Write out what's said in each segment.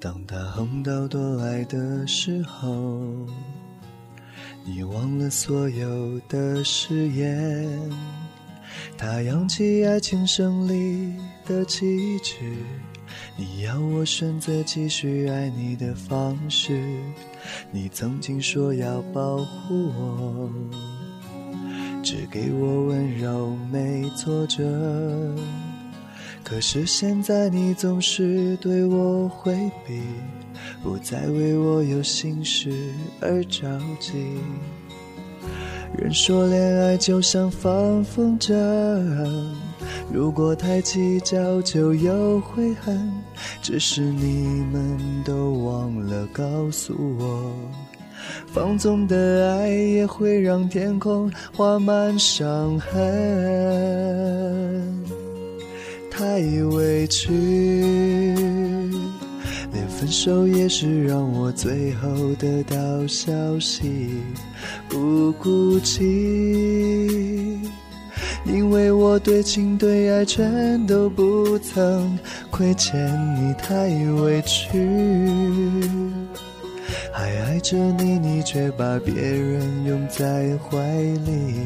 当他红到多爱的时候，你忘了所有的誓言。他扬起爱情胜利的旗帜，你要我选择继续爱你的方式。你曾经说要保护我，只给我温柔没挫折。可是现在你总是对我回避，不再为我有心事而着急。人说恋爱就像放风筝，如果太计较就有悔恨。只是你们都忘了告诉我，放纵的爱也会让天空画满伤痕。太委屈，分手也是让我最后得到消息，不哭泣，因为我对情对爱全都不曾亏欠你。太委屈，还爱着你，你却把别人拥在怀里。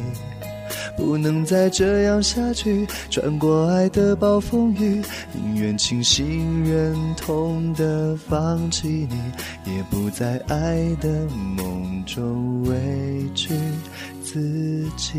不能再这样下去，穿过爱的暴风雨，宁愿清醒忍痛的放弃你，也不在爱的梦中委屈自己。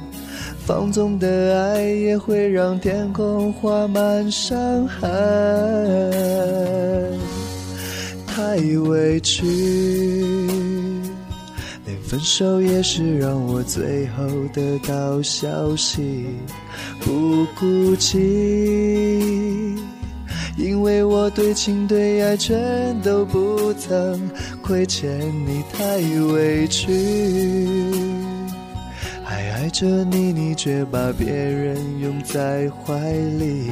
放纵的爱也会让天空画满伤痕，太委屈，连分手也是让我最后得到消息，不哭泣，因为我对情对爱全都不曾亏欠你，太委屈。还爱着你，你却把别人拥在怀里，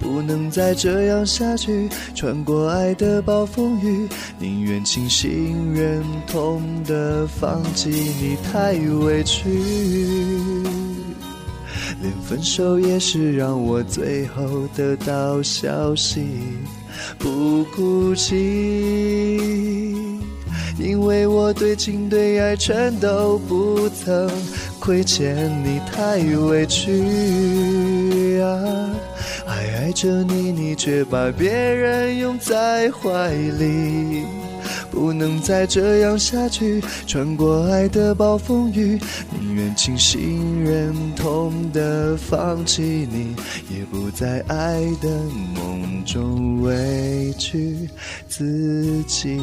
不能再这样下去。穿过爱的暴风雨，宁愿清醒忍痛的放弃你，太委屈。连分手也是让我最后得到消息，不哭泣。因为我对情对爱全都不曾亏欠你，太委屈啊！还爱着你，你却把别人拥在怀里，不能再这样下去。穿过爱的暴风雨，宁愿清醒忍痛的放弃你，也不在爱的梦中委屈自己。